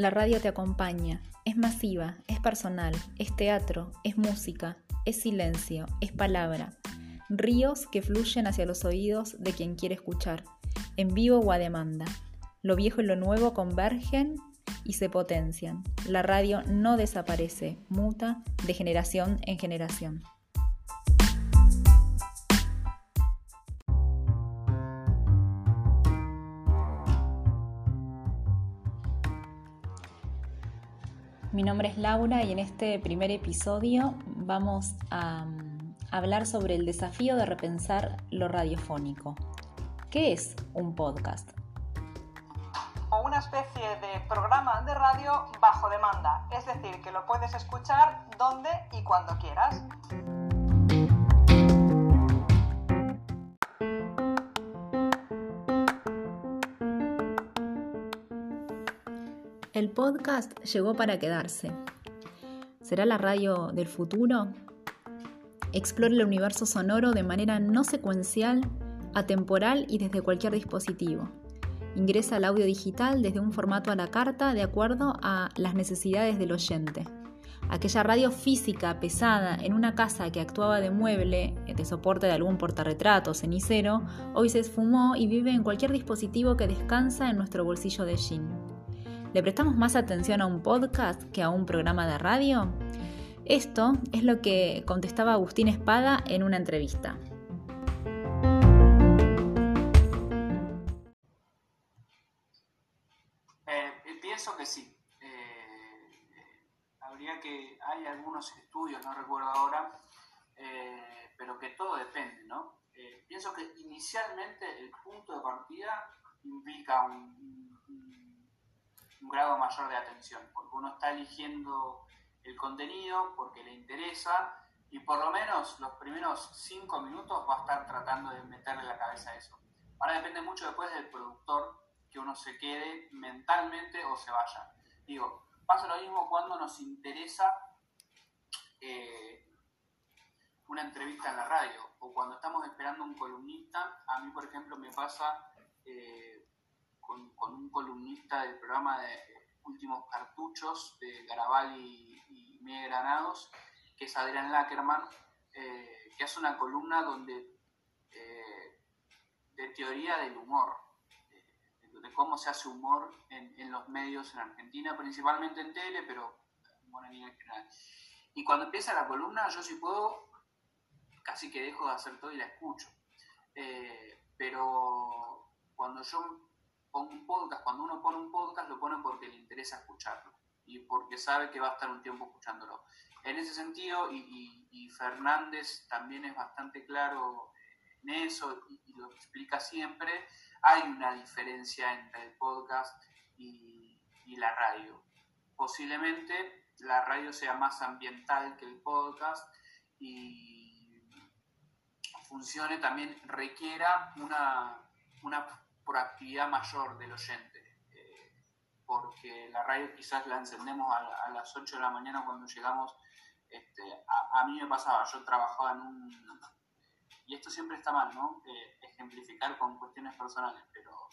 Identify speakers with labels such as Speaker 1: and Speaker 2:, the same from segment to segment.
Speaker 1: La radio te acompaña, es masiva, es personal, es teatro, es música, es silencio, es palabra. Ríos que fluyen hacia los oídos de quien quiere escuchar, en vivo o a demanda. Lo viejo y lo nuevo convergen y se potencian. La radio no desaparece, muta de generación en generación. Mi nombre es Laura y en este primer episodio vamos a mm, hablar sobre el desafío de repensar lo radiofónico. ¿Qué es un podcast?
Speaker 2: O una especie de programa de radio bajo demanda, es decir, que lo puedes escuchar donde y cuando quieras.
Speaker 1: El podcast llegó para quedarse. ¿Será la radio del futuro? Explore el universo sonoro de manera no secuencial, atemporal y desde cualquier dispositivo. Ingresa al audio digital desde un formato a la carta de acuerdo a las necesidades del oyente. Aquella radio física pesada en una casa que actuaba de mueble, de soporte de algún portarretrato cenicero, hoy se esfumó y vive en cualquier dispositivo que descansa en nuestro bolsillo de jean. ¿Le prestamos más atención a un podcast que a un programa de radio? Esto es lo que contestaba Agustín Espada en una entrevista.
Speaker 3: Eh, pienso que sí. Eh, habría que, hay algunos estudios, no recuerdo ahora, eh, pero que todo depende, ¿no? pienso que inicialmente el punto de partida implica un un grado mayor de atención, porque uno está eligiendo el contenido porque le interesa y por lo menos los primeros cinco minutos va a estar tratando de meterle la cabeza a eso. Ahora depende mucho después del productor que uno se quede mentalmente o se vaya. Digo, pasa lo mismo cuando nos interesa eh, una entrevista en la radio o cuando estamos esperando un columnista. A mí, por ejemplo, me pasa eh, con, un columnista del programa de Últimos Cartuchos de Garabal y, y Granados, que es Adrián Lackerman, eh, que hace una columna donde eh, de teoría del humor, de cómo se hace humor en, los medios en Argentina, principalmente en tele, pero nivel general. Y cuando empieza la columna, yo si puedo, casi que dejo de hacer todo y la escucho. Eh, pero cuando yo pongo un podcast, cuando uno pone un podcast lo pone porque le interesa escucharlo y porque sabe que va a estar un tiempo escuchándolo. En ese sentido, y, Fernández también es bastante claro en eso y, lo explica siempre, hay una diferencia entre el podcast y, y la radio. Posiblemente la radio sea más ambiental que el podcast y funcione también, requiera una, una actividad mayor del oyente, eh, porque la radio quizás la encendemos a, las 8 de la mañana cuando llegamos. Este, a, mí me pasaba, yo trabajaba en un... Y esto siempre está mal, ¿no? Eh, ejemplificar con cuestiones personales, pero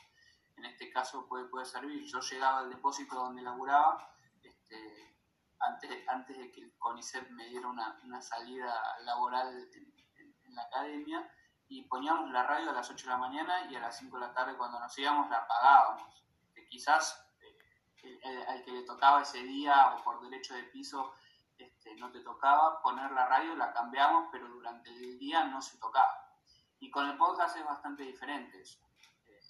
Speaker 3: en este caso puede, puede servir. Yo llegaba al depósito donde laburaba, este, antes, antes de que el CONICET me diera una, una salida laboral en la academia, y poníamos la radio a las 8 de la mañana y a las 5 de la tarde cuando nos íbamos la apagábamos. Que quizás eh, al que le tocaba ese día o por derecho de piso este, no te tocaba poner la radio, la cambiamos, pero durante el día no se tocaba. Y con el podcast es bastante diferente eso. Eh,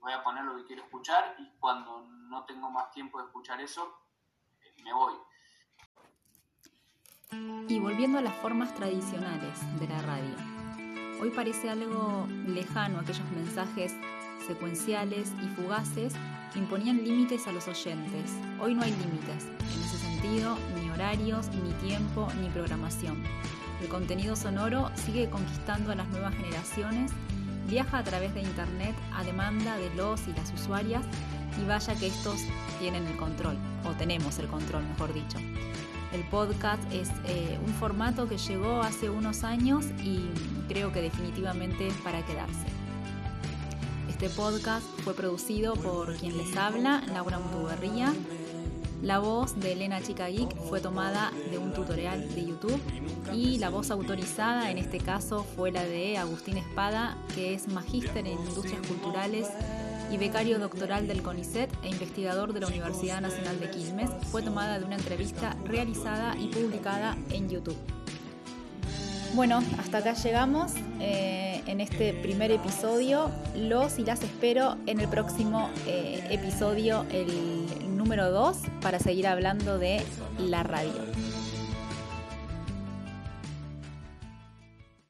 Speaker 3: voy a poner lo que quiero escuchar y cuando no tengo más tiempo de escuchar eso, eh, me voy.
Speaker 1: Y volviendo a las formas tradicionales de la radio. Hoy parece algo lejano aquellos mensajes secuenciales y fugaces que imponían límites a los oyentes. Hoy no hay límites, en ese sentido, ni horarios, ni tiempo, ni programación. El contenido sonoro sigue conquistando a las nuevas generaciones, viaja a través de Internet a demanda de los y las usuarias y vaya que estos tienen el control, o tenemos el control, mejor dicho. El podcast es eh, un formato que llegó hace unos años y creo que definitivamente es para quedarse. Este podcast fue producido por quien les habla, Laura Mutuberría. La voz de Elena Chica fue tomada de un tutorial de YouTube y la voz autorizada en este caso fue la de Agustín Espada, que es magíster en Industrias Culturales y becario doctoral del CONICET e investigador de la Universidad Nacional de Quilmes. Fue tomada de una entrevista realizada y publicada en YouTube. Bueno, hasta acá llegamos eh, en este primer episodio. Los y las espero en el próximo eh, episodio, el número 2, para seguir hablando de la radio.